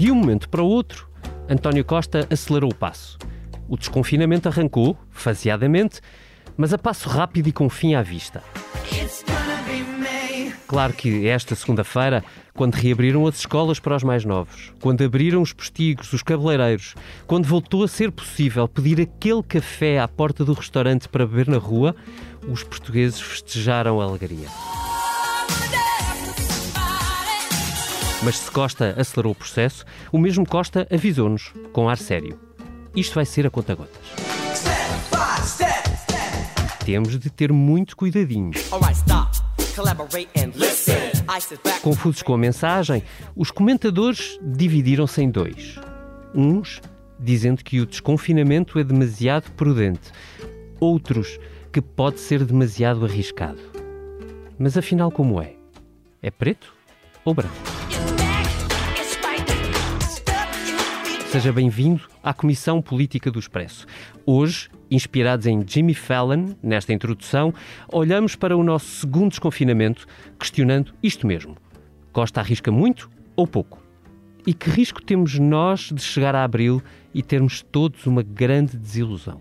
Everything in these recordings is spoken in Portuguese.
De um momento para o outro, António Costa acelerou o passo. O desconfinamento arrancou, faseadamente, mas a passo rápido e com fim à vista. Claro que esta segunda-feira, quando reabriram as escolas para os mais novos, quando abriram os postigos, os cabeleireiros, quando voltou a ser possível pedir aquele café à porta do restaurante para beber na rua, os portugueses festejaram a alegria. Mas se Costa acelerou o processo, o mesmo Costa avisou-nos, com ar sério. Isto vai ser a conta-gotas. Temos de ter muito cuidadinho. Confusos com a mensagem, os comentadores dividiram-se em dois. Uns dizendo que o desconfinamento é demasiado prudente, outros que pode ser demasiado arriscado. Mas afinal, como é? É preto ou branco? Seja bem-vindo à Comissão Política do Expresso. Hoje, inspirados em Jimmy Fallon, nesta introdução, olhamos para o nosso segundo desconfinamento, questionando isto mesmo: Costa arrisca muito ou pouco? E que risco temos nós de chegar a abril e termos todos uma grande desilusão?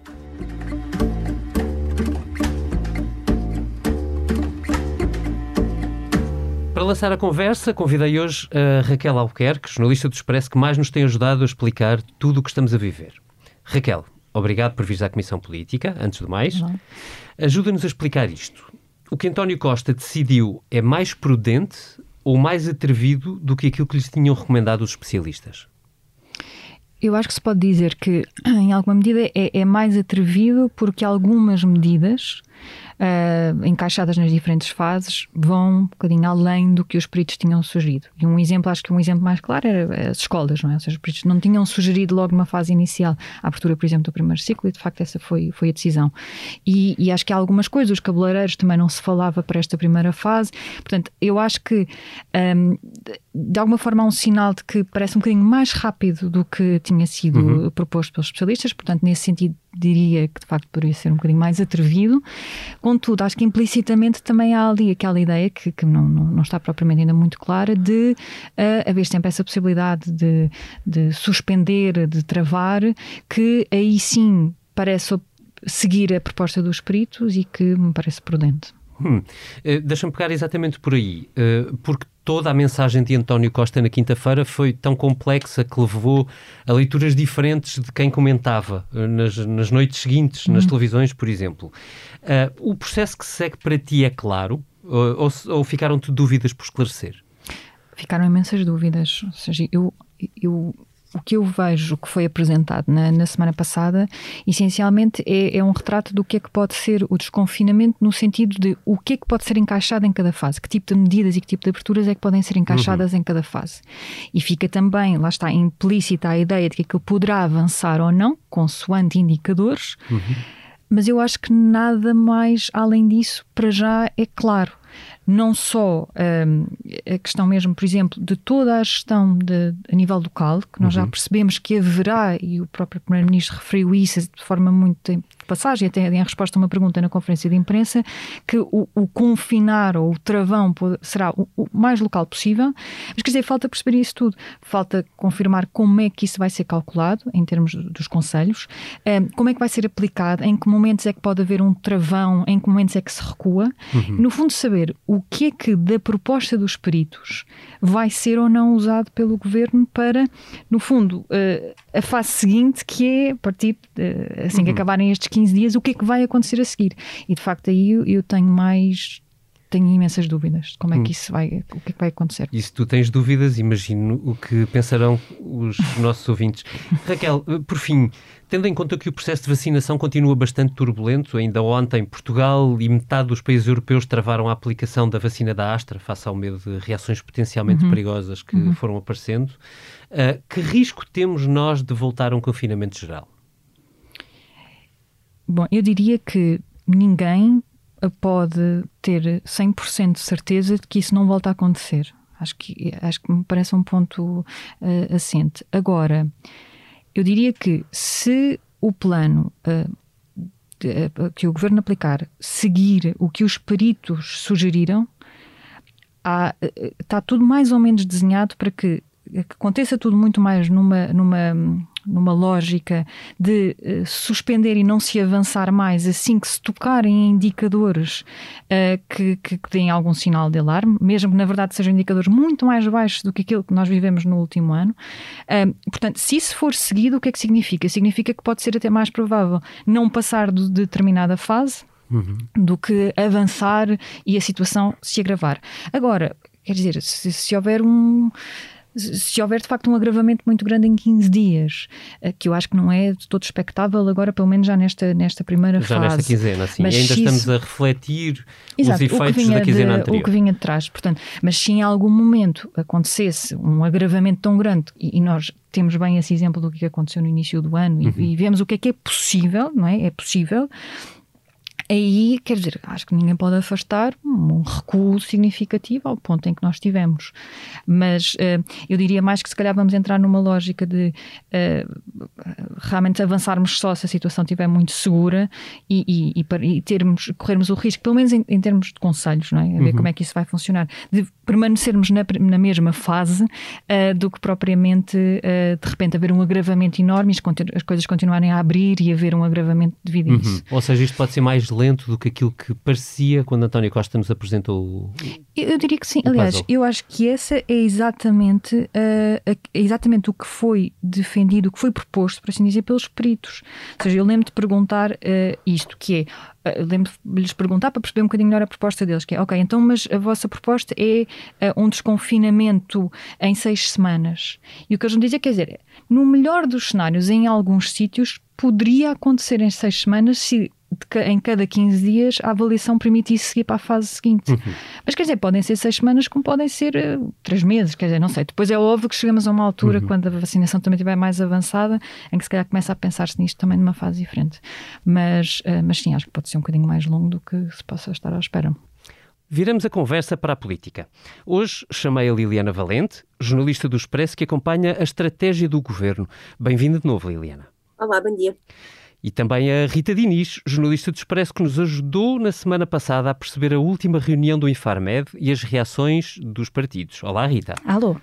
Lançar a conversa, convidei hoje a Raquel Albuquerque, jornalista do Expresso, que mais nos tem ajudado a explicar tudo o que estamos a viver. Raquel, obrigado por vir à Comissão Política, antes de mais. Ajuda-nos a explicar isto. O que António Costa decidiu é mais prudente ou mais atrevido do que aquilo que lhes tinham recomendado os especialistas? Eu acho que se pode dizer que, em alguma medida, é, é mais atrevido porque algumas medidas uh, encaixadas nas diferentes fases, vão um bocadinho além do que os peritos tinham sugerido. E um exemplo, acho que um exemplo mais claro era as escolas, não é? Ou seja, os peritos não tinham sugerido logo numa fase inicial a abertura, por exemplo, do primeiro ciclo e de facto essa foi, foi a decisão. E, e acho que há algumas coisas, os cabeleireiros também não se falava para esta primeira fase, portanto, eu acho que um, de alguma forma há um sinal de que parece um bocadinho mais rápido do que tinha sido uhum. proposto pelos especialistas, portanto, nesse sentido diria que de facto poderia ser um bocadinho mais atrevido. Contudo, acho que implicitamente também há ali aquela ideia que, que não, não, não, está propriamente ainda muito clara de uh, haver sempre essa possibilidade de, de suspender, de travar, que aí sim parece seguir a proposta dos peritos e que me parece prudente. Hum. Uh, Deixa-me pegar exatamente por aí, uh, porque toda a mensagem de António Costa na quinta-feira foi tão complexa que levou a leituras diferentes de quem comentava uh, nas, nas noites seguintes, nas uhum. televisões, por exemplo. o processo que se segue para ti é claro ou, ou ficaram-te dúvidas por esclarecer? Ficaram imensas dúvidas. Ou seja, eu, eu o que eu vejo que foi apresentado na, na semana passada, essencialmente é, é, um retrato do que é que pode ser o desconfinamento, no sentido de o que é que pode ser encaixado em cada fase, que tipo de medidas e que tipo de aberturas é que podem ser encaixadas uhum. em cada fase. E fica também, lá está, implícita a ideia de que aquilo poderá avançar ou não, consoante indicadores, uhum. mas eu acho que nada mais além disso, para já, é claro não só um, a questão mesmo, por exemplo, de toda a gestão de, a nível local, que nós uhum. já percebemos que haverá, e o próprio Primeiro-Ministro referiu isso de forma muito passagem, até em resposta a uma pergunta na conferência de imprensa, que o, o confinar ou o travão será o, o, mais local possível, mas quer dizer, falta perceber isso tudo, falta confirmar como é que isso vai ser calculado em termos dos conselhos, um, como é que vai ser aplicado, em que momentos é que pode haver um travão, em que momentos é que se recua, uhum. no fundo saber o que é que da proposta dos peritos vai ser ou não usado pelo governo para, no fundo, uh, a fase seguinte, que é a partir, uh, assim uhum. que acabarem estes 15 dias, o que é que vai acontecer a seguir. E de facto aí eu, eu tenho mais tenho imensas dúvidas de como é que hum. isso vai, o que é que vai acontecer. E se tu tens dúvidas, imagino o que pensarão os nossos ouvintes. Raquel, por fim, tendo em conta que o processo de vacinação continua bastante turbulento, ainda ontem Portugal e metade dos países europeus travaram a aplicação da vacina da Astra face ao medo de reações potencialmente uhum. perigosas que uhum. foram aparecendo, uh, que risco temos nós de voltar a um confinamento geral? Bom, eu diria que ninguém pode ter 100% de certeza de que isso não volta a acontecer. Acho que, acho que me parece um ponto uh, assente. Agora, eu diria que se o plano uh, de, uh, que o governo aplicar seguir o que os peritos sugeriram, há, está tudo mais ou menos desenhado para que que aconteça tudo muito mais numa, numa, numa lógica de uh, suspender e não se avançar mais assim que se tocarem em indicadores uh, que, que, que deem algum sinal de alarme, mesmo que na verdade sejam indicadores muito mais baixos do que aquilo que nós vivemos no último ano. Uh, portanto, se isso for seguido, o que é que significa? Significa que pode ser até mais provável não passar de determinada fase uhum. do que avançar e a situação se agravar. Agora, quer dizer, se, se houver um se houver de facto um agravamento muito grande em 15 dias, eh, que eu acho que não é de todo expectável agora, pelo menos já nesta, nesta primeira já fase. Já nesta quinzena, sim. Mas ainda estamos isso... a refletir Exato, os efeitos da quinzena de, anterior. O que vinha de trás, portanto, mas se em algum momento acontecesse um agravamento tão grande, e, e nós temos bem esse exemplo do que aconteceu no início do ano, uhum. e, e vemos o que é que é possível, não é? É possível, aí, quer dizer, acho que ninguém pode afastar um recuo significativo ao ponto em que nós tivemos. Mas uh, eu diria mais que se calhar vamos entrar numa lógica de uh, realmente avançarmos só se a situação estiver muito segura e, e, e, e termos, corrermos o risco, pelo menos em, em, termos de conselhos, não é? A ver uhum. como é que isso vai funcionar, de permanecermos na, na mesma fase uh, do que propriamente de repente haver um agravamento enorme e as coisas continuarem a abrir e haver um agravamento devido a uhum. isso. Ou seja, isto pode ser mais lento do que aquilo que parecia quando António Costa nos apresentou o, Eu diria que sim. Aliás, puzzle. eu acho que essa é exatamente, uh, é exatamente o que foi defendido, o que foi proposto, por assim dizer, pelos peritos. Ou seja, eu lembro de perguntar uh, isto, que é, uh, lembro de lhes perguntar para perceber um bocadinho melhor a proposta deles, que é, ok, então, mas a vossa proposta é uh, um desconfinamento em seis semanas. E o que eles me dizem, quer dizer, no melhor dos cenários, em alguns sítios, poderia acontecer em seis semanas se em cada 15 dias a avaliação permitisse seguir para a fase seguinte. Uhum. Mas quer dizer, podem ser seis semanas, como podem ser uh, três meses, quer dizer, não sei. Depois é óbvio que chegamos a uma altura, uhum. quando a vacinação também estiver mais avançada, em que se calhar começa a pensar-se nisto também numa fase diferente. Mas, uh, mas sim, acho que pode ser um bocadinho mais longo do que se possa estar à espera. Viramos a conversa para a política. Hoje chamei a Liliana Valente, jornalista do Expresso, que acompanha a estratégia do governo. Bem-vinda de novo, Liliana. Olá, bom dia. E também a Rita Diniz, jornalista do Expresso, que nos ajudou na semana passada a perceber a última reunião do Infarmed e as reações dos partidos. Olá, Rita. Alô.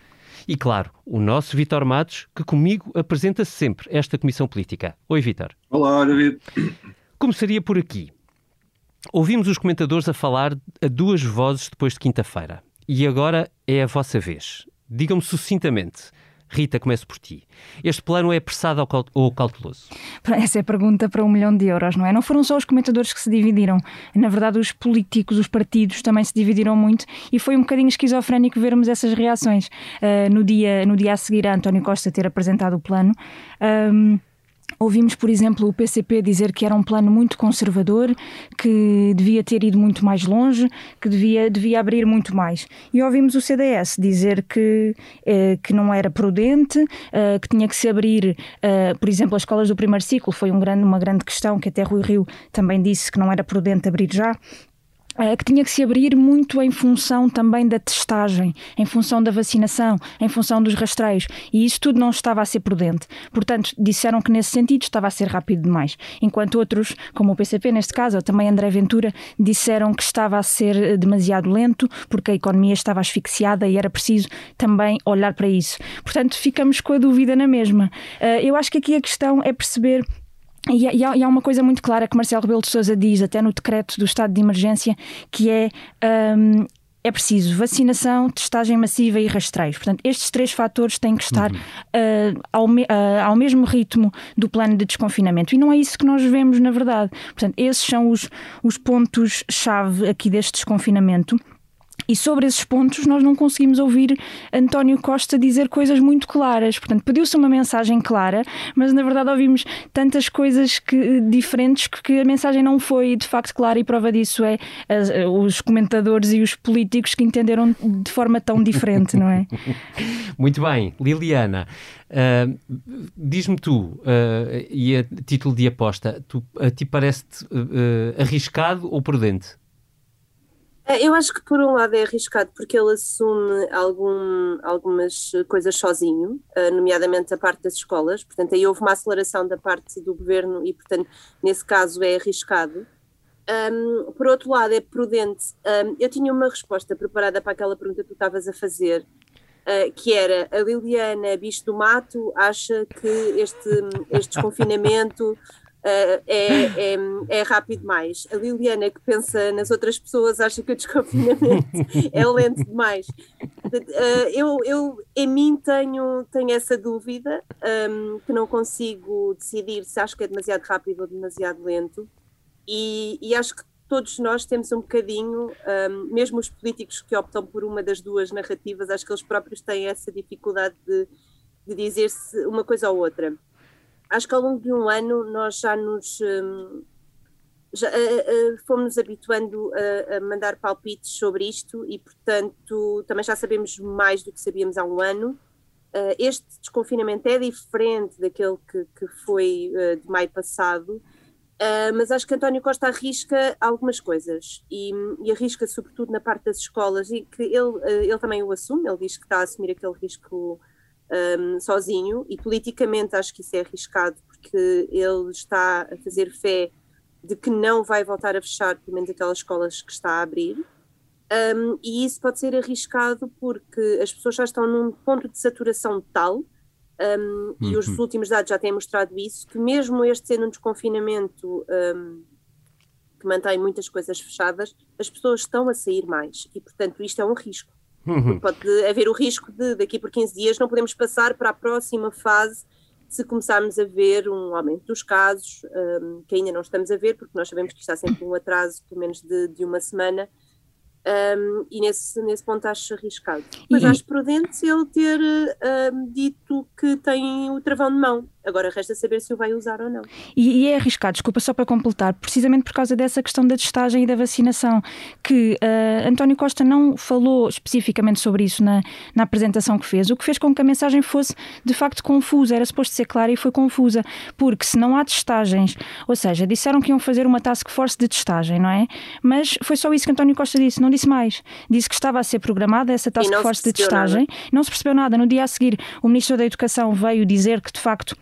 E claro, o nosso Vitor Matos, que comigo apresenta -se sempre esta Comissão Política. Oi, Vitor. Olá, David. Começaria por aqui. Ouvimos os comentadores a falar a duas vozes depois de quinta-feira. E agora é a vossa vez. Digam-me sucintamente. Rita, começo por ti. Este plano é apressado ou cauteloso? Essa é a pergunta para um milhão de euros, não é? Não foram só os comentadores que se dividiram. Na verdade, os políticos, os partidos também se dividiram muito e foi um bocadinho esquizofrénico vermos essas reações. Uh, no, dia, no dia a seguir a António Costa ter apresentado o plano. Um, Ouvimos, por exemplo, o PCP dizer que era um plano muito conservador, que devia ter ido muito mais longe, que devia, devia abrir muito mais. E ouvimos o CDS dizer que, eh, que não era prudente, eh, que tinha que se abrir, eh, por exemplo, as escolas do primeiro ciclo, foi um grande, uma grande questão que até Rui Rio também disse que não era prudente abrir já. Eh, que tinha que se abrir muito em função também da testagem, em função da vacinação, em função dos rastreios. E isso tudo não estava a ser prudente. Portanto, disseram que nesse sentido estava a ser rápido demais. Enquanto outros, como o PCP neste caso, ou também André Ventura, disseram que estava a ser eh, demasiado lento porque a economia estava asfixiada e era preciso também olhar para isso. Portanto, ficamos com a dúvida na mesma. Eh, eu acho que aqui a questão é perceber e, e, há, e, há, uma coisa muito clara que Marcelo Rebelo de Sousa diz, até no decreto do estado de emergência, que é um, é preciso vacinação, testagem massiva e rastreios. Portanto, estes três fatores têm que estar uhum. uh, ao, me, uh, ao, mesmo ritmo do plano de desconfinamento. E não é isso que nós vemos, na verdade. Portanto, esses são os, os pontos-chave aqui deste desconfinamento. E sobre esses pontos nós não conseguimos ouvir António Costa dizer coisas muito claras. Portanto, pediu-se uma mensagem clara, mas na verdade ouvimos tantas coisas que, diferentes que a mensagem não foi de facto clara e prova disso é as, os comentadores e os políticos que entenderam de forma tão diferente, não é? Muito bem. Liliana, uh, diz-me tu, uh, e a título de aposta, tu, a ti parece-te uh, arriscado ou prudente? É, eu acho que por um lado é arriscado porque ele assume algum, algumas coisas sozinho, eh, nomeadamente a parte das escolas, portanto aí houve uma aceleração da parte do governo e portanto nesse caso é arriscado. Um, por outro lado é prudente. Um, eu tinha uma resposta preparada para aquela pergunta que tu estavas a fazer, Uh, que era a Liliana Bicho do Mato acha que este, este desconfinamento é, é, é, rápido demais. A Liliana que pensa nas outras pessoas acha que o desconfinamento é lento demais. Uh, eu, eu, em mim, tenho, tenho essa dúvida, um, que não consigo decidir se acho que é demasiado rápido ou demasiado lento, e, e acho que todos nós temos um bocadinho, um, mesmo os políticos que optam por uma das duas narrativas, acho que eles próprios têm essa dificuldade de, de dizer-se uma coisa ou outra. Acho que ao longo de um ano nós já nos. Um, já, uh, uh, fomos habituando a, a, mandar palpites sobre isto e, portanto, também já sabemos mais do que sabíamos há um ano. Uh, este desconfinamento é diferente daquele que, que foi de maio passado, Uh, mas acho que António Costa arrisca algumas coisas e, e, arrisca sobretudo na parte das escolas e que ele, uh, ele também o assume, ele diz que está a assumir aquele risco um, sozinho e politicamente acho que isso é arriscado porque ele está a fazer fé de que não vai voltar a fechar pelo menos aquelas escolas que está a abrir um, e isso pode ser arriscado porque as pessoas já estão num ponto de saturação tal um, uhum. e os uhum. últimos dados já têm mostrado isso, que mesmo este sendo um desconfinamento que mantém muitas coisas fechadas, as pessoas estão a sair mais e, portanto, isto é um risco. Uhum. Pode haver o risco de, daqui por 15 dias, não podemos passar para a próxima fase se começarmos a ver um aumento dos casos, um, que ainda não estamos a ver, porque nós sabemos que está sempre um atraso, pelo menos de, de uma semana, um, e nesse, nesse ponto acho arriscado. Mas e... acho prudente ele ter um, dito que tem o travão de mão. Agora resta saber se o vai usar ou não. E, e, é arriscado, desculpa, só para completar, precisamente por causa dessa questão da testagem e da vacinação, que uh, António Costa não falou especificamente sobre isso na, na apresentação que fez, o que fez com que a mensagem fosse de facto confusa. Era suposto ser clara e foi confusa, porque se não há testagens, ou seja, disseram que iam fazer uma task force de testagem, não é? Mas foi só isso que António Costa disse, não disse mais. Disse que estava a ser programada essa task force de testagem, nada. não se percebeu nada. No dia a seguir, o Ministro da Educação veio dizer que de facto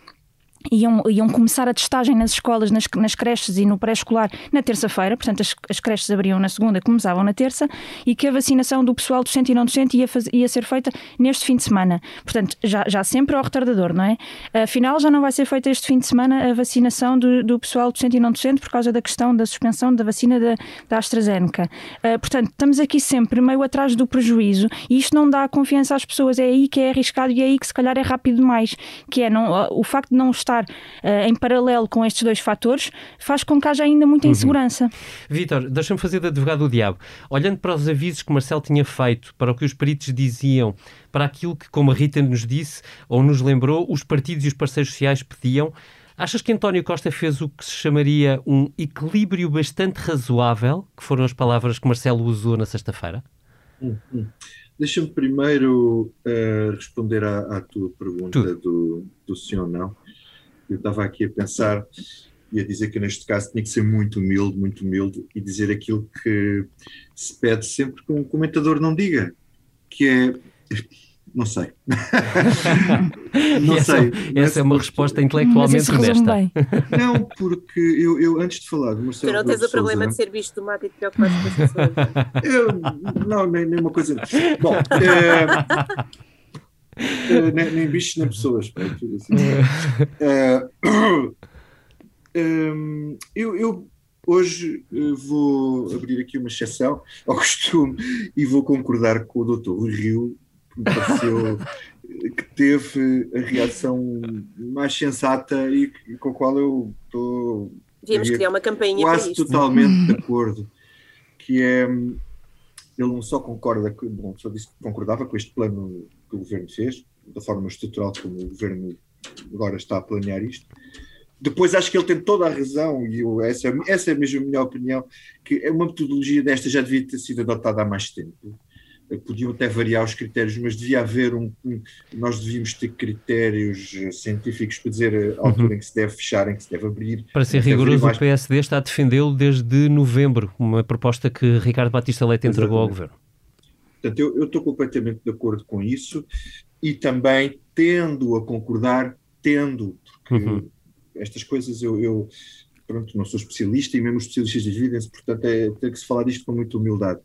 Iam, iam começar a testagem nas escolas, nas, nas creches e no pré-escolar na terça-feira, portanto as, as, creches abriam na segunda, começavam na terça, e que a vacinação do pessoal docente e não docente ia, faz, ia ser feita neste fim de semana. Portanto, já, já sempre ao retardador, não é? Afinal, já não vai ser feita este fim de semana a vacinação do, do pessoal docente e não docente por causa da questão da suspensão da vacina da, da AstraZeneca. Uh, portanto, estamos aqui sempre meio atrás do prejuízo e isto não dá confiança às pessoas. É aí que é arriscado e é aí que se calhar é rápido demais, que é não, o facto de não estar estar uh, em paralelo com estes dois fatores faz com que haja ainda muita uhum. insegurança. Uhum. Vítor, deixa-me fazer de advogado do diabo. Olhando para os avisos que Marcelo tinha feito, para o que os peritos diziam, para aquilo que, como a Rita nos disse ou nos lembrou, os partidos e os parceiros sociais pediam, Achas que António Costa fez o que se chamaria um equilíbrio bastante razoável, que foram as palavras que Marcelo usou na sexta-feira? Hum, hum. Deixa-me primeiro uh, responder à, à, tua pergunta do, do sim ou não. Eu estava aqui a pensar e a dizer que neste caso tinha que ser muito humilde, muito humilde e dizer aquilo que se pede sempre que um comentador não diga, que é não sei. não essa, sei. Essa é uma resposta intelectualmente honesta. Não, porque eu, eu, antes de falar do Marcelo. Tu não tens o problema de ser visto do mato e te preocupar com as pessoas. Eu, não, nem, nem uma coisa. Bom, é, nem, nem, bichos nem pessoas. tudo assim. uh, um, eu, eu, hoje uh, vou abrir aqui uma exceção ao costume e vou concordar com o Dr. Rui Rio, que me pareceu que teve a reação mais sensata e, e com a qual eu estou. Devíamos criar uma campanha quase totalmente de acordo, que é ele não só concorda, bom, só disse que concordava com este plano que o governo fez, da forma estrutural como o governo agora está a planear isto. Depois acho que ele tem toda a razão, e eu, essa, essa é mesmo a minha opinião, que é uma metodologia desta já devia ter sido adotada há mais tempo. Podiam até variar os critérios, mas devia haver um. nós devíamos ter critérios científicos para dizer a altura uhum. em que se deve fechar, em que se deve abrir. Para ser rigoroso, mais... o PSD está a defendê-lo desde novembro, uma proposta que Ricardo Batista Leite entregou ao governo. Portanto, eu, eu estou completamente de acordo com isso e também tendo a concordar, tendo, porque uhum. estas coisas eu, eu, pronto, não sou especialista e mesmo os especialistas dividem-se, portanto é, tem que se falar disto com muita humildade,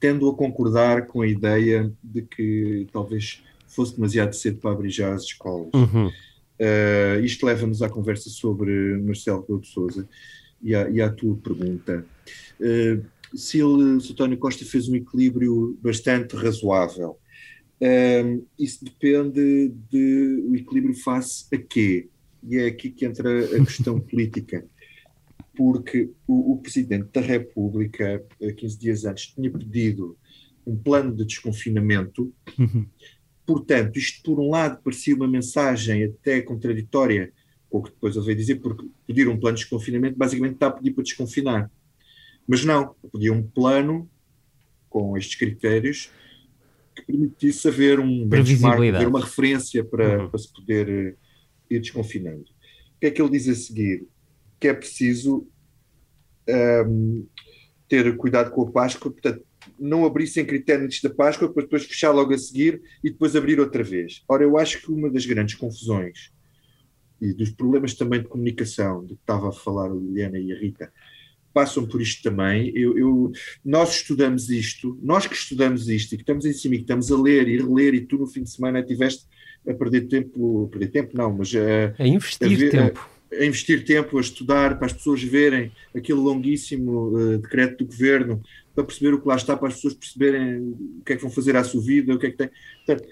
tendo a concordar com a ideia de que talvez fosse demasiado cedo para abrir já as escolas. Uhum. Uh, isto leva-nos à conversa sobre Marcelo Rebelo de Sousa e, e à, tua pergunta. Uh, se, ele, se António Costa fez um equilíbrio bastante razoável, uh, isso depende do de, equilíbrio face a quê? E é aqui que entra a questão política porque o, o, Presidente da República, 15 dias antes, tinha pedido um plano de desconfinamento. Uhum. Portanto, isto por um lado parecia uma mensagem até contraditória com o que depois ele veio dizer, porque pedir um plano de desconfinamento basicamente está a pedir para desconfinar. Mas não, pedia um plano com estes critérios que permitisse haver um benchmark, haver uma referência para, uhum. para se poder uh, ir desconfinando. O que é que ele diz a seguir? Que é preciso um, ter cuidado com a Páscoa, portanto, não abrir sem critério antes da Páscoa para depois fechar logo a seguir e depois abrir outra vez. Ora, eu acho que uma das grandes confusões e dos problemas também de comunicação, de que estava a falar a Liliana e a Rita, passam por isto também. Eu, eu, nós estudamos isto, nós que estudamos isto e que estamos em cima e que estamos a ler e reler e tu no fim de semana tiveste a perder tempo, a perder tempo não, mas a, a investir a ver, tempo. A, investir tempo, a estudar, para as pessoas verem aquele longuíssimo uh, decreto do governo, para perceber o que lá está, para as pessoas perceberem o que é que vão fazer à sua vida, o que é que tem. Portanto,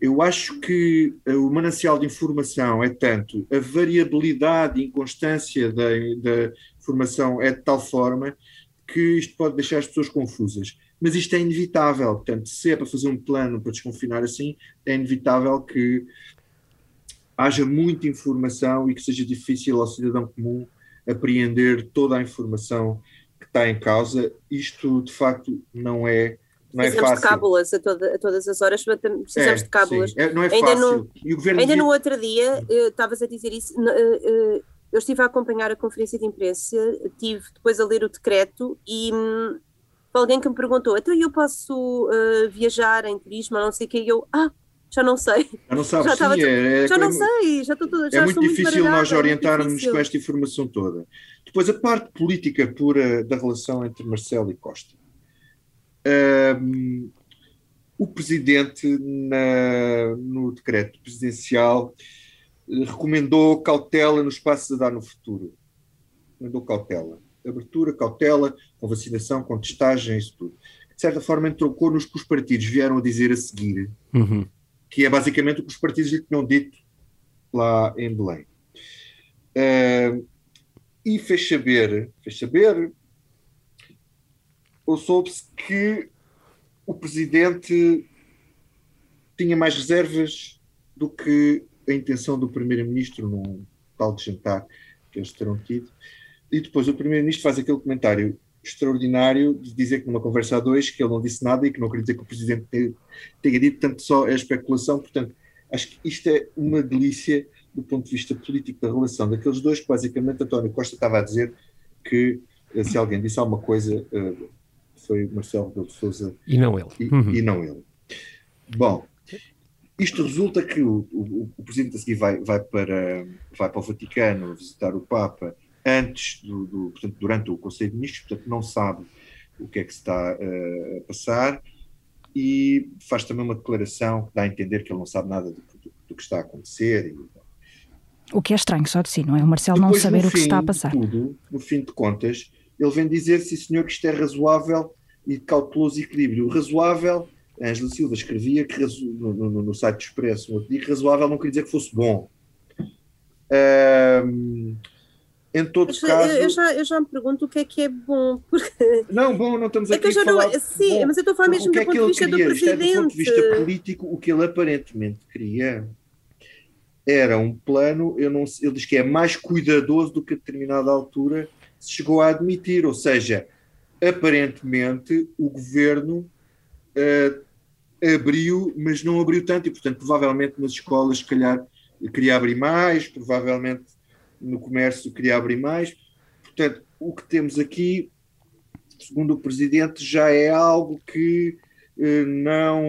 eu acho que eh, o manancial de informação é tanto a variabilidade e inconstância da, da informação é de tal forma que isto pode deixar as pessoas confusas. Mas isto é inevitável, portanto, se é para fazer um plano para desconfinar assim, é inevitável que haja muita informação e que seja difícil ao cidadão comum apreender toda a informação que está em causa. Isto, de facto, não é não é precisamos é fácil. de cábulas a, toda, a, todas as horas, precisamos é, de cábulas. É, não é ainda fácil. No, e o governo ainda no outro dia, estavas a dizer isso, eu estive a acompanhar a conferência de imprensa, tive depois a ler o decreto e hum, alguém que me perguntou, então eu posso uh, viajar em turismo, não sei o que, e eu, ah, já não sei. Já não sabes, já, sim, é, é, já não sei, já estou toda, já É muito difícil muito nós orientarmos com esta informação toda. Depois, a parte política pura da relação entre Marcelo e Costa. Um, o presidente, na, no decreto presidencial, recomendou cautela no espaço a dar no futuro. Recomendou cautela. Abertura, cautela, com vacinação, com testagem, isso tudo. De certa forma, entrocou nos que os partidos vieram a dizer a seguir, uhum. Que é basicamente o que os partidos lhe tinham dito lá em Belém. Uh, e fez saber, fez saber ou soube-se que o presidente tinha mais reservas do que a intenção do primeiro-ministro num tal de jantar que eles terão tido. E depois o primeiro-ministro faz aquele comentário extraordinário de dizer que numa conversa a dois que ele não disse nada e que não queria dizer que o presidente tenha dito, tanto só é especulação. Portanto, acho que isto é uma delícia do ponto de vista político da relação daqueles dois, que basicamente António Costa estava a dizer que eh, se alguém disse alguma coisa eh, foi Marcelo Rebelo de Sousa e não ele. E, uhum. e, não ele. Bom, isto resulta que o, o, o presidente a seguir vai, vai, para, vai para o Vaticano visitar o Papa antes do, do portanto, durante o Conselho de Ministros, portanto não sabe o que é que se está uh, a passar e faz também uma declaração que dá a entender que ele não sabe nada do, do, do que está a acontecer. O que é estranho só de si, não é? O Marcelo Depois, não saber o que está a passar. Tudo, no fim de contas, ele vem dizer, sim senhor, que isto é razoável e de cauteloso equilíbrio. O razoável, Ângela Silva escrevia que no, no, no, site do Expresso, um dia, que razoável não queria dizer que fosse bom. Um, em todo mas, caso. Eu já, eu já me pergunto o que é que é bom. Porque... Não, bom, não estamos é aqui que a falar. Não, sim, bom, mas eu estou a falar mesmo do é ponto de vista queria, do presidente. É do ponto de vista político, o que ele aparentemente queria era um plano, eu não, ele diz que é mais cuidadoso do que a determinada altura se chegou a admitir, ou seja, aparentemente o governo uh, abriu, mas não abriu tanto, e portanto, provavelmente nas escolas, se calhar, queria abrir mais, provavelmente no comércio queria abrir mais. Portanto, o que temos aqui, segundo o presidente, já é algo que uh, não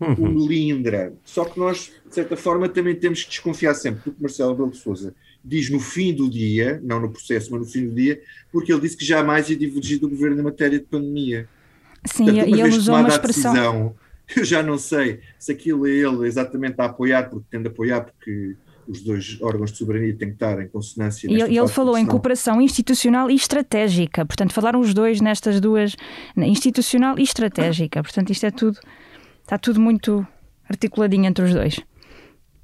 uhum. o melindra. Só que nós, de certa forma, também temos que desconfiar sempre, porque Marcelo Belo de Souza diz no fim do dia, não no processo, mas no fim do dia, porque ele disse que jamais ia divergir do governo em matéria de pandemia. Sim, Portanto, e ele usou uma expressão. Decisão, eu já não sei se aquilo é ele exatamente a apoiar, porque tende a apoiar, porque os dois órgãos de soberania têm que estar em consonância. E ele falou em cooperação institucional e estratégica, portanto, falaram os dois nestas duas, institucional e estratégica, portanto, isto é tudo, está tudo muito articuladinho entre os dois.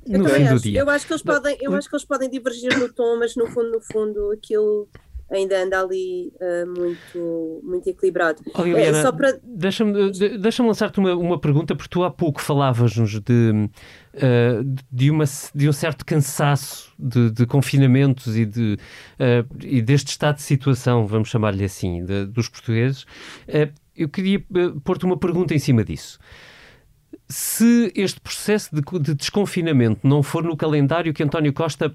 Eu, acho, eu acho que eles podem, eu acho que eles podem divergir no tom, mas no fundo, no fundo, aquilo ainda anda ali uh, muito, muito equilibrado. Oh, é, deixa-me deixa lançar-te uma, uma pergunta, porque tu há pouco falavas-nos de, uh, de, uma, de um certo cansaço de, de confinamentos e, de, uh, e deste estado de situação, vamos chamar-lhe assim, de, dos portugueses. eu queria pôr-te uma pergunta em cima disso. Se este processo de, de desconfinamento não for no calendário que António Costa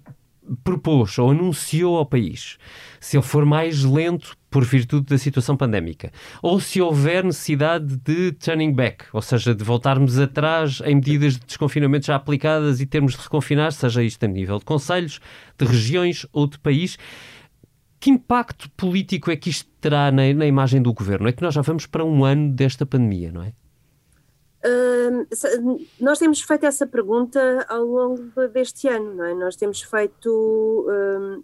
propôs ou anunciou ao país, se ele for mais lento por virtude da situação pandémica, ou se houver necessidade de turning back, ou seja, de voltarmos atrás em medidas de desconfinamento já aplicadas e termos de reconfinar, seja isto a nível de conselhos, de regiões ou de país. Que impacto político é que isto terá na, na imagem do governo? É que nós já vamos para um ano desta pandemia, não é? Nós temos feito essa pergunta ao longo deste ano, não é? Nós temos feito,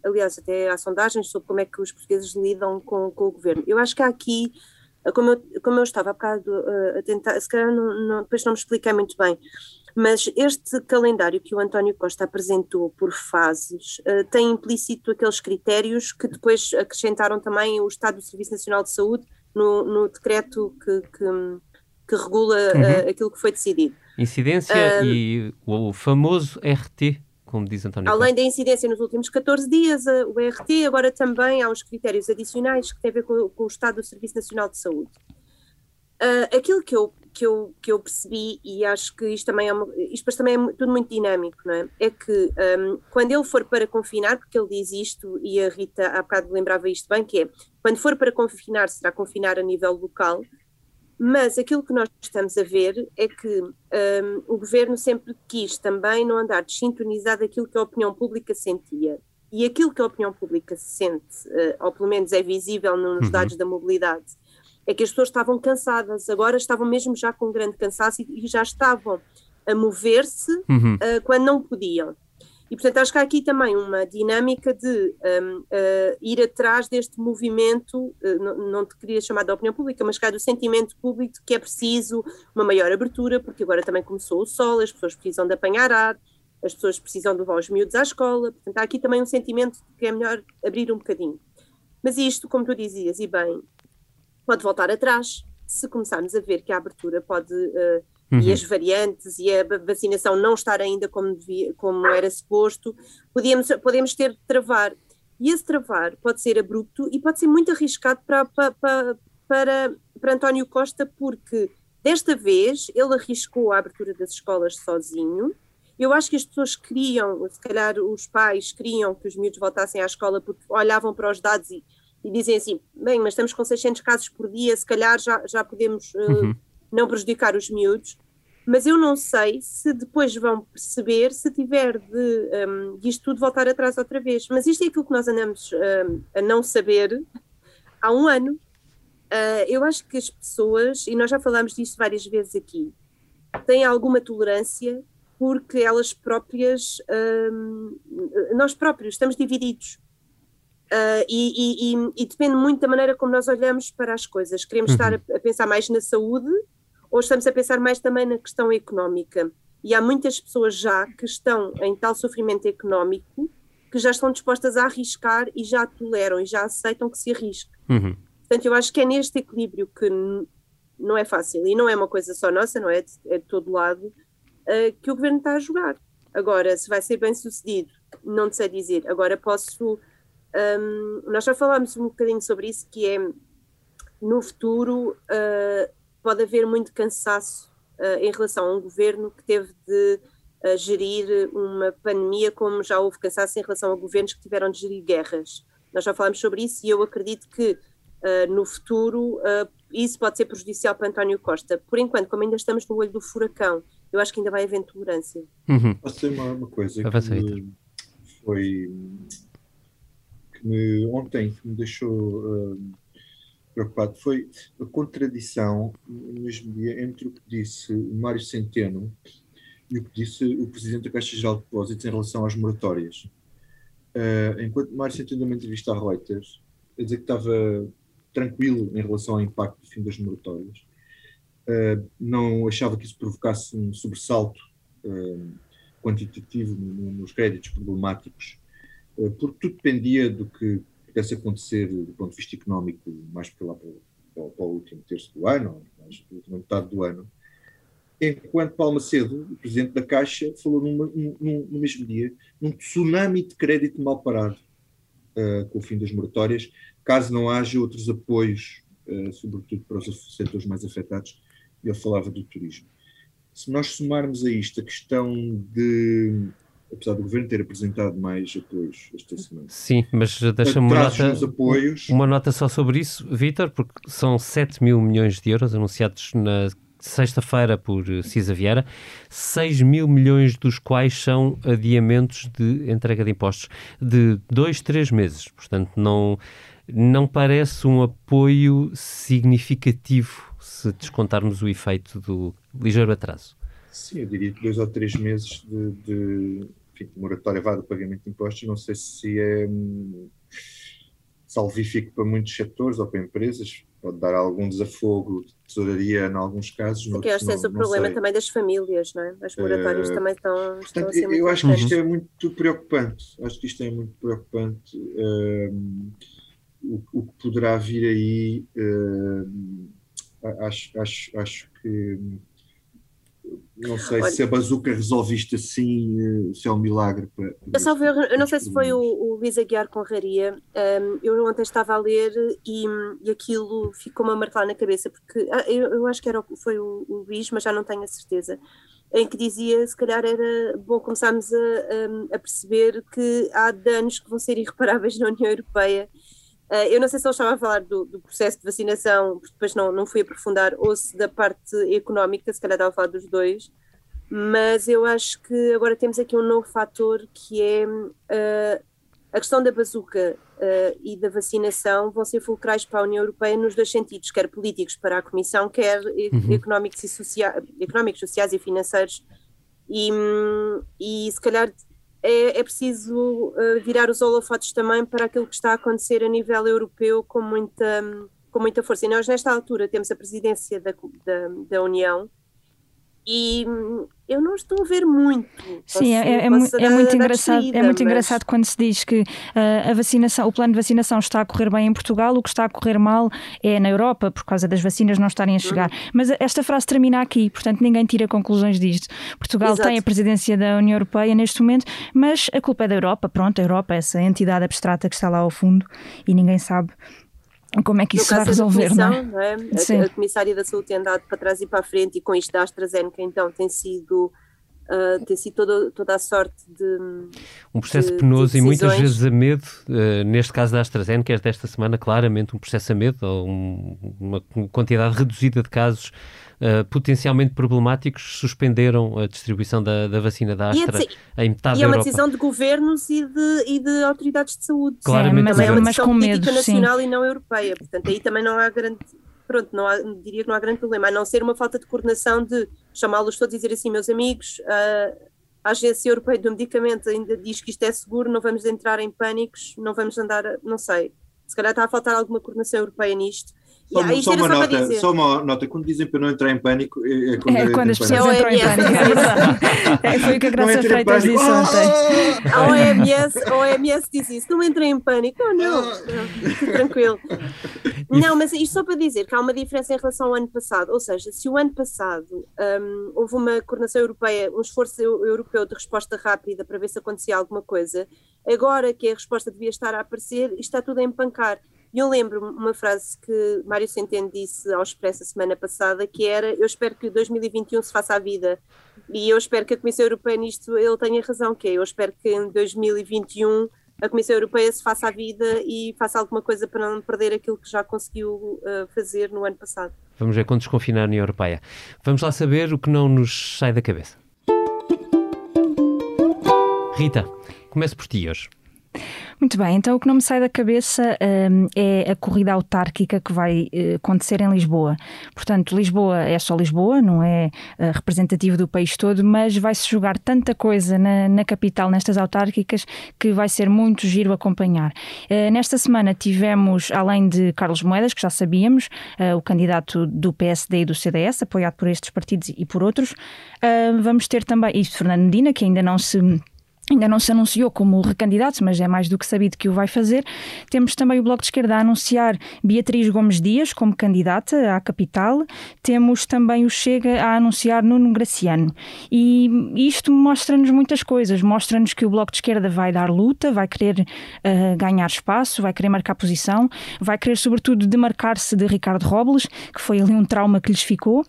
aliás, até há sondagens sobre como é que os portugueses lidam com, com o governo. Eu acho que há aqui, como eu, como eu estava há bocado uh, a tentar, se calhar não, não, depois não me expliquei muito bem, mas este calendário que o António Costa apresentou por fases uh, tem implícito aqueles critérios que depois acrescentaram também o Estado do Serviço Nacional de Saúde no, no decreto que, que que regula uhum. uh, aquilo que foi decidido. Incidência um, e o famoso RT, como diz António. Além da incidência nos últimos 14 dias, uh, o RT, agora também há uns critérios adicionais que têm a ver com, com o estado do Serviço Nacional de Saúde. Uh, aquilo que eu, que, eu, que eu percebi, e acho que isto também é, uma, isto também é tudo muito dinâmico, não é? É que um, quando ele for para confinar, porque ele diz isto, e a Rita há bocado lembrava isto bem, que é quando for para confinar, será confinar a nível local, mas aquilo que nós estamos a ver é que um, o governo sempre quis também não andar desintonizado daquilo que a opinião pública sentia. E aquilo que a opinião pública sente, uh, ou pelo menos é visível nos uhum. dados da mobilidade, é que as pessoas estavam cansadas, agora estavam mesmo já com um grande cansaço e, e já estavam a mover-se uhum. uh, quando não podiam. E, portanto, acho que há aqui também uma dinâmica de um, uh, ir atrás deste movimento, uh, não, não, te queria chamar da opinião pública, mas cá do sentimento público de que é preciso uma maior abertura, porque agora também começou o sol, as pessoas precisam de apanhar ar, as pessoas precisam de levar os miúdos à escola, portanto, há aqui também um sentimento de que é melhor abrir um bocadinho. Mas isto, como tu dizias, e bem, pode voltar atrás, se começarmos a ver que a abertura pode. Uh, uhum. e as variantes e a vacinação não estar ainda como, devia, como era suposto, podíamos, podemos ter de travar. E esse travar pode ser abrupto e pode ser muito arriscado para, para, para, para, para António Costa, porque desta vez ele arriscou a abertura das escolas sozinho. Eu acho que as pessoas queriam, se calhar os pais queriam que os miúdos voltassem à escola porque olhavam para os dados e, e dizem assim: bem, mas estamos com 600 casos por dia, se calhar já, já podemos uh, uhum não prejudicar os miúdos, mas eu não sei se depois vão perceber se tiver de, um, isto tudo voltar atrás outra vez. Mas isto é aquilo que nós andamos um, a não saber há um ano. Uh, eu acho que as pessoas, e nós já falámos disso várias vezes aqui, têm alguma tolerância porque elas próprias, um, nós próprios, estamos divididos. Uh, e, e, e, depende muito da maneira como nós olhamos para as coisas. Queremos uhum. estar a, a, pensar mais na saúde ou estamos a pensar mais também na questão económica. E há muitas pessoas já que estão em tal sofrimento económico que já estão dispostas a arriscar e já toleram e já aceitam que se arrisque. Uhum. Portanto, eu acho que é neste equilíbrio que não é fácil e não é uma coisa só nossa, não é de, é de todo lado, uh, que o governo está a jogar. Agora, se vai ser bem sucedido, não sei dizer. Agora, posso. Um, nós já falámos um bocadinho sobre isso, que é no futuro uh, pode haver muito cansaço uh, em relação a um governo que teve de uh, gerir uma pandemia, como já houve cansaço em relação a governos que tiveram de gerir guerras. Nós já falamos sobre isso e eu acredito que uh, no futuro isso pode ser prejudicial para António Costa. Por enquanto, como ainda estamos no olho do furacão, eu acho que ainda vai haver tolerância. Uhum. Posso dizer uma, uma coisa que me, foi que me, ontem me deixou preocupado foi a contradição mesmo dia entre o que disse Mário Centeno e o que disse o Presidente da Caixa Geral de Depósitos em relação às moratórias. Uh, enquanto Mário Centeno, numa entrevista à Reuters, a dizer que estava tranquilo em relação ao impacto do fim das moratórias, uh, não achava que isso provocasse um sobressalto uh, quantitativo nos créditos problemáticos, porque tudo dependia do que pudesse acontecer do ponto de vista económico mais para lá para, para, para o último terço do ano, mais para a última metade do ano, enquanto Paulo Macedo, o presidente da Caixa, falou numa, num, no mesmo dia num tsunami de crédito mal parado uh, com o fim das moratórias, caso não haja outros apoios, uh, sobretudo para os setores mais afetados, e eu falava do turismo. Se nós somarmos a isto a questão de apesar do governo ter apresentado mais apoios esta semana. Sim, mas deixa-me uma nota, apoios... uma nota só sobre isso, Vítor, porque são 7 mil milhões de euros anunciados na sexta-feira por Cisa Vieira, 6 mil milhões dos quais são adiamentos de entrega de impostos de 2, 3 meses. Portanto, não, não parece um apoio significativo se descontarmos o efeito do ligeiro atraso. Sim, eu diria que dois ou três meses de, de, enfim, moratória vá do pagamento de impostos, não sei se é hum, salvífico para muitos setores ou para empresas, pode dar algum desafogo de tesouraria em alguns casos. Porque acho que esse é o problema sei. também das famílias, não é? As moratórias uh, também estão, portanto, Eu acho que isto é muito preocupante, acho que isto é muito preocupante. Uh, o, o, que poderá vir aí, uh, acho, acho, acho que não sei Olha, se a bazuca resolve isto assim, eh, se é um milagre. Para, para eu, eu não sei se foi o, o Luís Aguiar Conraria, um, eu ontem estava a ler e, e aquilo ficou-me a marcar na cabeça, porque ah, eu, eu, acho que era, foi o, o Luís, mas já não tenho a certeza, em que dizia se calhar era bom começarmos a, a, a perceber que há danos que vão ser irreparáveis na União Europeia eu não sei se ele estava a falar do, do, processo de vacinação, porque depois não, não fui aprofundar, ou se da parte económica, se calhar estava a falar dos dois, mas eu acho que agora temos aqui um novo fator que é uh, a questão da bazuca uh, e da vacinação vão ser fulcrais para a União Europeia nos dois sentidos, quer políticos para a Comissão, quer uhum. económicos, e socia económicos, sociais e financeiros. E, e se calhar é, é preciso uh, virar os holofotes também para aquilo que está a acontecer a nível europeu com muita, com muita força. E nós, nesta altura, temos a presidência da, da, da União e eu não estou a ver muito. Sim, é, é, é, é muito engraçado. é muito mas... engraçado quando se diz que uh, a vacinação, o plano de vacinação está a correr bem em Portugal, o que está a correr mal é na Europa por causa das vacinas não estarem a chegar. Uhum. Mas esta frase termina aqui, portanto ninguém tira conclusões disto. Portugal Exato. tem a presidência da União Europeia neste momento, mas a culpa é da Europa. Pronto, a Europa é essa entidade abstrata que está lá ao fundo e ninguém sabe como é que isso vai resolver, não é? Não é? A, a, Comissária da Saúde tem andado para trás e para a frente e com isto da AstraZeneca então tem sido Uh, tem sido toda, toda a sorte de. Um processo de, penoso de e muitas vezes a medo. Uh, neste caso da AstraZeneca, é desta semana, claramente um processo a medo, ou um, uma quantidade reduzida de casos uh, potencialmente problemáticos suspenderam a distribuição da, da vacina da Astra e em metade E é uma decisão de governos e de, e de autoridades de saúde. Claramente, mas, é uma decisão política medo, nacional sim. e não europeia. Portanto, aí também não há grande pronto, não há, diria que não há grande problema, a não ser uma falta de coordenação de chamá-los todos e dizer assim, meus amigos, uh, a Agência Europeia do Medicamento ainda diz que isto é seguro, não vamos entrar em pânicos, não vamos andar, não sei, se calhar está a faltar alguma coordenação europeia nisto. Só, yeah, só, uma nota, só uma nota, quando dizem para não entrar em pânico, é, é quando, é quando as pessoas entram em pânico. é, foi o que a Graça Freitas disse ontem. A OMS, a OMS disse isso, não entrem em pânico. Oh, não, não, tranquilo. Não, mas isto só para dizer que há uma diferença em relação ao ano passado, ou seja, se o ano passado um, houve uma coordenação europeia, um esforço europeu de resposta rápida para ver se acontecia alguma coisa, agora que a resposta devia estar a aparecer, isto está tudo a empancar. E eu lembro uma frase que Mário Centeno disse ao Expresso a semana passada, que era, eu espero que 2021 se faça a vida, e eu espero que a Comissão Europeia nisto, ele tenha razão, que é, eu espero que em 2021 a Comissão Europeia se faça a vida e faça alguma coisa para não perder aquilo que já conseguiu uh, fazer no ano passado. Vamos ver quando desconfinar a União Europeia. Vamos lá saber o que não nos sai da cabeça. Rita, comece por ti hoje. Muito bem, então o que não me sai da cabeça um, é a corrida autárquica que vai uh, acontecer em Lisboa. Portanto, Lisboa é só Lisboa, não é uh, representativo do país todo, mas vai-se jogar tanta coisa na, na, capital, nestas autárquicas, que vai ser muito giro acompanhar. Uh, nesta semana tivemos, além de Carlos Moedas, que já sabíamos, o candidato do PSD e do CDS, apoiado por estes partidos e por outros, vamos ter também, e Fernando Medina, que ainda não se Ainda não se anunciou como recandidato, mas é mais do que sabido que o vai fazer. Temos também o Bloco de Esquerda a anunciar Beatriz Gomes Dias como candidata à capital. Temos também o Chega a anunciar Nuno Graciano. E isto mostra-nos muitas coisas. Mostra-nos que o Bloco de Esquerda vai dar luta, vai querer uh, ganhar espaço, vai querer marcar posição, vai querer, sobretudo, demarcar-se de Ricardo Robles, que foi ali um trauma que lhes ficou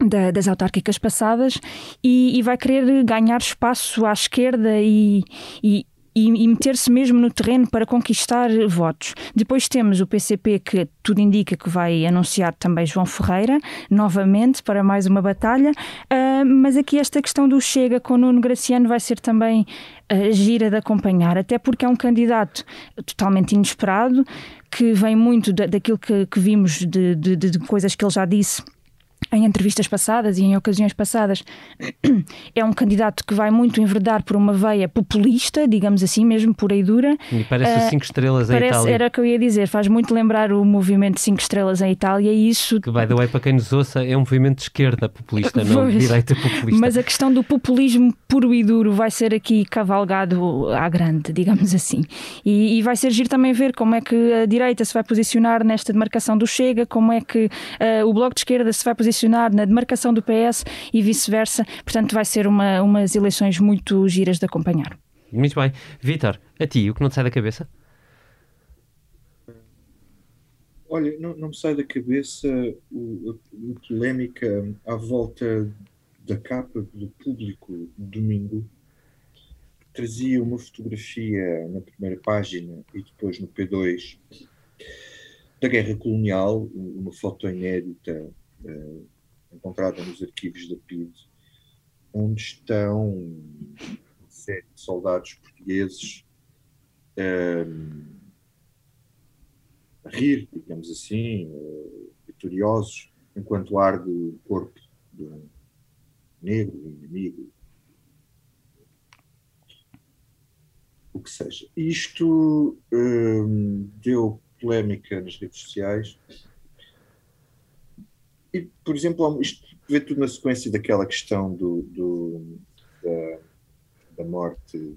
da, das autárquicas passadas e, e, vai querer ganhar espaço à esquerda e, e, e meter-se mesmo no terreno para conquistar votos. Depois temos o PCP, que tudo indica que vai anunciar também João Ferreira, novamente, para mais uma batalha. Uh, mas aqui esta questão do Chega com Nuno Graciano vai ser também uh, gira de acompanhar, até porque é um candidato totalmente inesperado, que vem muito da, daquilo que, que vimos de, de, de coisas que ele já disse em entrevistas passadas e em ocasiões passadas, é um candidato que vai muito enverdar por uma veia populista, digamos assim, mesmo pura e dura. E parece uh, o 5 estrelas parece, em Itália. Era o que eu ia dizer, faz muito lembrar o movimento 5 estrelas em Itália e isso... Que, by the way, para quem nos ouça, é um movimento de esquerda populista, não de direita populista. Mas a questão do populismo puro e duro vai ser aqui cavalgado à grande, digamos assim. E, e vai ser giro também ver como é que a direita se vai posicionar nesta demarcação do Chega, como é que uh, o Bloco de Esquerda se vai posicionar posicionar na demarcação do PS e vice-versa. Portanto, vai ser uma, umas eleições muito giras de acompanhar. Muito bem. Vítor, a ti, o que não te sai da cabeça? Olha, não, não me sai da cabeça o, a, a polémica à volta da capa do público domingo. Trazia uma fotografia na primeira página e depois no P2 da guerra colonial, uma foto inédita uh, encontrada nos arquivos da PID, onde estão de soldados portugueses uh, a rir, digamos assim, uh, vitoriosos, enquanto arde o corpo de um negro, inimigo, o que seja. Isto deu polémica nas redes sociais e, por exemplo, isto vê tudo na sequência daquela questão do, do da, da, morte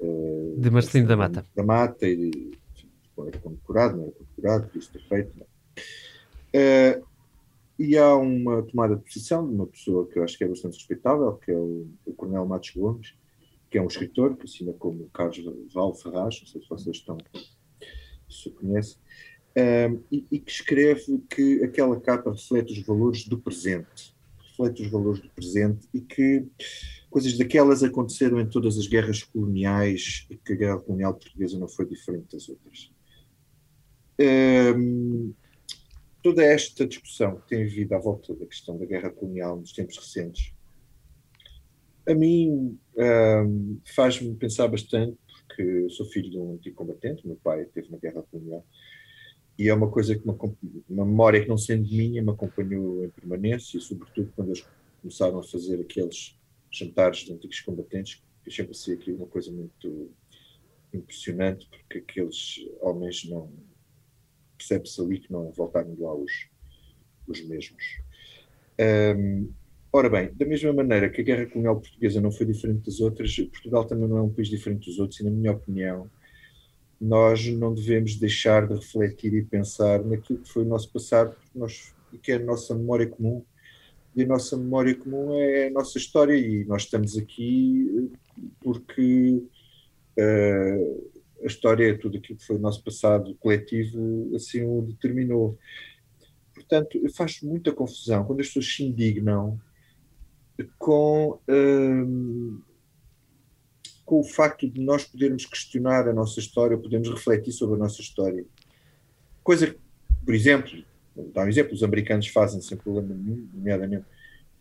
uh, de Marcelino da Mata. Da Mata e era condecorado, não era condecorado, podia ter feito. Uh, e há uma tomada de posição de uma pessoa que eu acho que é bastante respeitável, que é o, o Coronel Matos Gomes, que é um escritor que assina como Carlos Val Ferraz, não sei se vocês estão, se o conhecem, um, e, e, que escreve que aquela capa reflete os valores do presente, reflete os valores do presente e que coisas daquelas aconteceram em todas as guerras coloniais e que a guerra colonial portuguesa não foi diferente das outras. Um, toda esta discussão que tem havido à volta da questão da guerra colonial nos tempos recentes, a mim um, faz-me pensar bastante, porque sou filho de um antigo combatente, meu pai esteve na guerra colonial, e é uma coisa que uma, uma memória que não sendo minha me acompanhou em permanência, sobretudo quando eles começaram a fazer aqueles jantares de antigos combatentes, que sempre ser aqui uma coisa muito impressionante, porque aqueles homens não percebe-se ali que não voltaram lá os, os mesmos. Um, ora bem, da mesma maneira que a guerra colonial portuguesa não foi diferente das outras, Portugal também não é um país diferente dos outros, e na minha opinião, nós não devemos deixar de refletir e pensar naquilo que foi o nosso passado, nós, que é a nossa memória comum. E a nossa memória comum é a nossa história, e nós estamos aqui eh, porque uh, a história tudo aquilo que foi o nosso passado coletivo, assim o determinou. Portanto, faz muita confusão quando as pessoas se indignam com. Uh, com o facto de nós podermos questionar a nossa história, podermos refletir sobre a nossa história. Coisa que, por exemplo, dar um exemplo, os americanos fazem sem problema nenhum, nomeadamente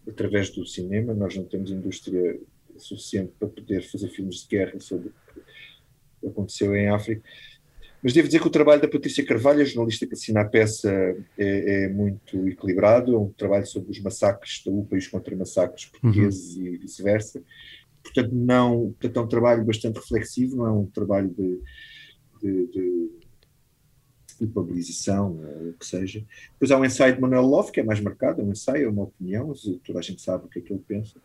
através do cinema, nós não temos indústria suficiente para poder fazer filmes de guerra sobre aconteceu em África. Mas devo dizer que o trabalho da Patrícia Carvalho, a jornalista que assina a peça, é, é muito equilibrado. É um trabalho sobre os massacres da UPA e os contra-massacres portugueses uhum. e vice-versa. Portanto, não, portanto, é um trabalho bastante reflexivo, não é um trabalho de, de, de ou o que seja. Depois há um ensaio de Manuel Love, que é mais marcado, é um ensaio, é uma opinião, toda a gente sabe o que é que ele pensa.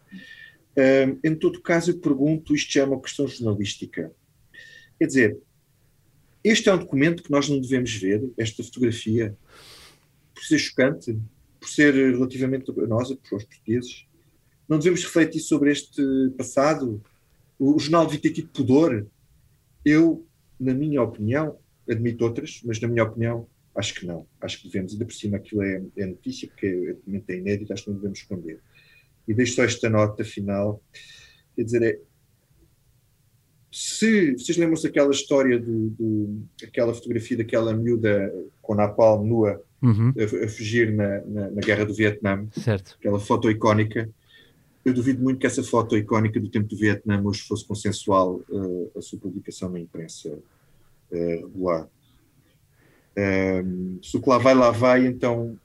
Em todo caso, eu pergunto, isto é uma questão jornalística. Quer dizer, este é um documento que nós não devemos ver, esta fotografia, por ser chocante, por ser relativamente penosa para os portugueses. Não devemos refletir sobre este passado. O, jornal devia ter tido pudor. Eu, na minha opinião, admito outras, mas na minha opinião, acho que não. Acho que devemos, ainda por cima, aquilo é, é notícia, porque é, é inédito, acho que não devemos esconder. E deixo só esta nota final. Quer dizer, é, se vocês lembram-se daquela história do, do, aquela fotografia daquela miúda com napalm nua uhum. a, a, fugir na, na, na, guerra do Vietnã, certo. aquela foto icónica, eu duvido muito que essa foto icónica do tempo do Vietnã hoje fosse consensual uh, a sua publicação na imprensa uh, regular. Um, se o que lá vai, lá vai, então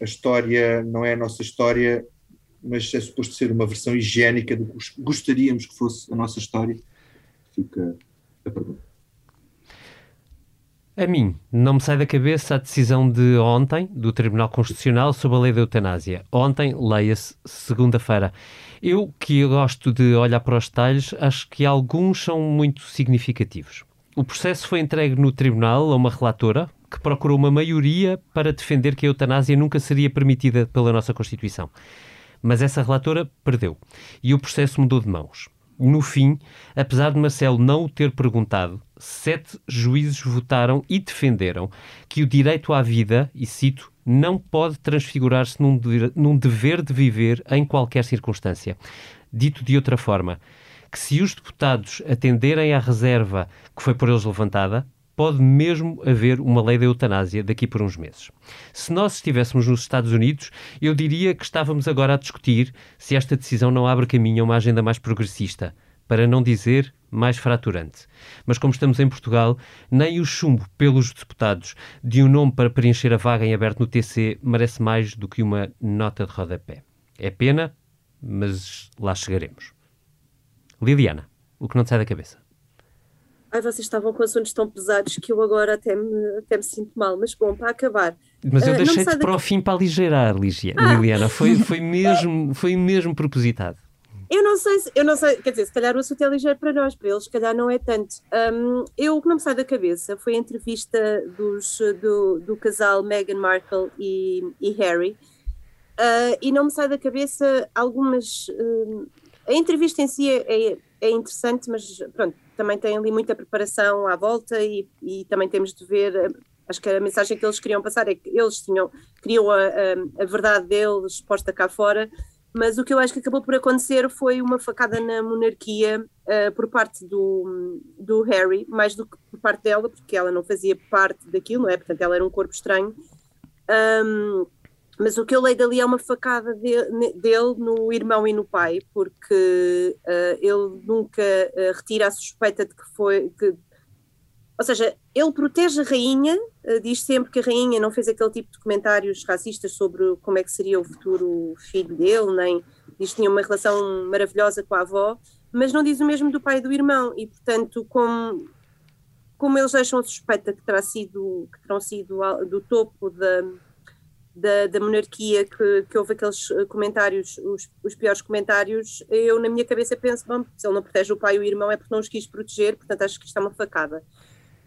a história não é a nossa história, mas é suposto ser uma versão higiênica do que gostaríamos que fosse a nossa história fica a pergunta. A mim, não me sai da cabeça a decisão de ontem do Tribunal Constitucional sobre a lei da eutanásia. Ontem, leia-se, segunda-feira. Eu, que gosto de olhar para os detalhes, acho que alguns são muito significativos. O processo foi entregue no Tribunal a uma relatora que procurou uma maioria para defender que a eutanásia nunca seria permitida pela nossa Constituição. Mas essa relatora perdeu e o processo mudou de mãos. No fim, apesar de Marcelo não o ter perguntado, sete juízes votaram e defenderam que o direito à vida, e cito, não pode transfigurar-se num, num dever de viver em qualquer circunstância. Dito de outra forma, que se os deputados atenderem à reserva que foi por eles levantada, pode mesmo haver uma lei da eutanásia daqui por uns meses. Se nós estivéssemos nos Estados Unidos, eu diria que estávamos agora a discutir se esta decisão não abre caminho a uma agenda mais progressista, para não dizer mais fraturante. Mas como estamos em Portugal, nem o chumbo pelos deputados de um nome para preencher a vaga em aberto no TC merece mais do que uma nota de rodapé. É pena, mas lá chegaremos. Liliana, o que não te sai da cabeça? Ai, vocês estavam com assuntos tão pesados que eu agora até me, até me sinto mal. Mas bom, para acabar. Mas eu uh, deixei-te para o fim para aligerar, ah. Liliana. Foi, foi, mesmo, foi mesmo propositado. Eu não sei, eu não sei, quer dizer, se calhar o assunto é ligeiro para nós, para eles, se calhar não é tanto. Um, eu, o que não me sai da cabeça foi a entrevista dos, do, do casal Meghan Markle e, e Harry, uh, e não me sai da cabeça algumas. Uh, a entrevista em si é, é, é interessante, mas pronto, também tem ali muita preparação à volta e, e também temos de ver, eh, acho que a mensagem que eles queriam passar é que eles tinham, queriam a, a, a verdade deles exposta cá fora, mas o que eu acho que acabou por acontecer foi uma facada na monarquia uh, por parte do, do Harry, mais do que por parte dela, porque ela não fazia parte daquilo, não é? Portanto, ela era um corpo estranho. Um, mas o que eu leio dali é uma facada de, dele no irmão e no pai, porque uh, ele nunca uh, retira a suspeita de que foi. Que, ou seja, ele protege a rainha, uh, diz sempre que a rainha não fez aquele tipo de comentários racistas sobre como é que seria o futuro filho dele, nem diz que tinha uma relação maravilhosa com a avó, mas não diz o mesmo do pai e do irmão, e portanto, como, como eles deixam a suspeita que, terá sido, que terão sido do topo da da, da monarquia que, que houve aqueles eh, comentários, os, os, piores comentários, eu na minha cabeça penso, bom, se ele não protege o pai e o irmão é porque não os quis proteger, portanto acho que isto é uma facada.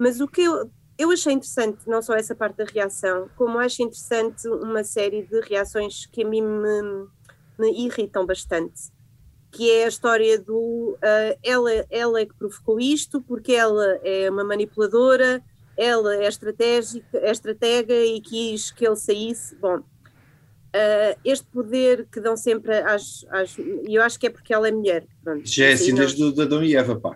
Mas o que eu, eu achei interessante, não só essa parte da reação, como acho interessante uma série de reações que a mim me, me irritam bastante, que é a história do uh, ela, ela é que provocou isto, porque ela é uma manipuladora, ela é estratégica, é estratega e quis que ele saísse. Bom, uh, este poder que dão sempre às, às. E eu acho que é porque ela é mulher. Pronto, já é assim desde o Adão e Eva, pá.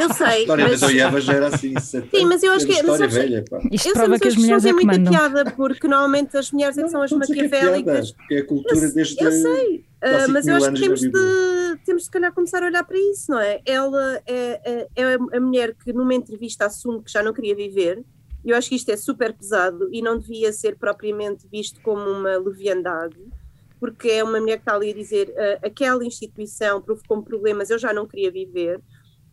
Eu sei. A história mas... de Adão e Eva já era assim. Sim, mas eu acho que. Mas, sabes, velha, pá. Isto prova que as mulheres é muita mandam. piada, porque normalmente as mulheres é que são as maquiavélicas. Porque é a cultura eu, desde. Eu sei. Uh, mas eu acho que temos de, temos se calhar começar a olhar para isso, não é? Ela é, é, é a mulher que numa entrevista assume que já não queria viver, eu acho que isto é super pesado e não devia ser propriamente visto como uma leviandade, porque é uma mulher que está ali a dizer uh, aquela instituição provocou-me problemas, eu já não queria viver,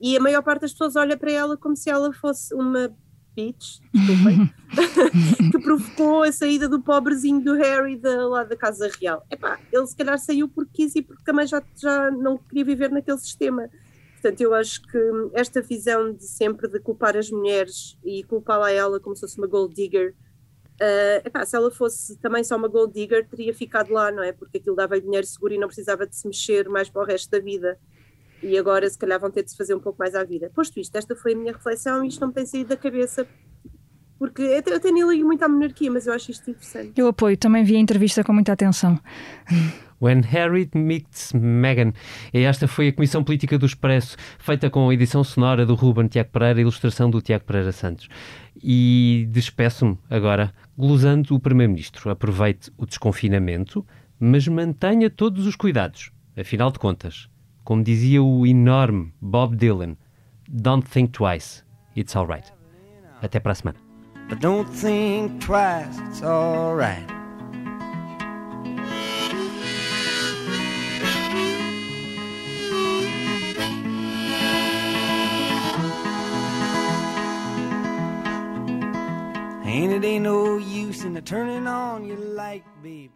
e a maior parte das pessoas olha para ela como se ela fosse uma bitch, que provocou a saída do pobrezinho do Harry da, lá da Casa Real. Epá, ele se calhar saiu porque quis e porque também já, já não queria viver naquele sistema. Portanto, eu acho que esta visão de sempre de culpar as mulheres e culpá-la a ela como se fosse uma gold digger, uh, epá, se ela fosse também só uma gold digger, teria ficado lá, não é? Porque aquilo dava dinheiro seguro e não precisava de se mexer mais para o resto da vida e agora se calhar vão ter de se fazer um pouco mais à vida. Posto isto, esta foi a minha reflexão e isto não me tem saído da cabeça porque eu até nem muito à monarquia, mas eu acho isto interessante. Eu apoio, também vi a entrevista com muita atenção. When Harry Meets Meghan. E esta foi a Comissão Política do Expresso, feita com a edição sonora do Ruben Tiago Pereira e ilustração do Tiago Pereira Santos. E despeço-me agora, glosando o Primeiro-Ministro. Aproveite o desconfinamento, mas mantenha todos os cuidados. Afinal de contas, como dizia o enorme Bob Dylan, don't think twice, it's alright. Até para a semana. But don't think twice, it's alright. Ain't it ain't no use in the turning on your light, babe.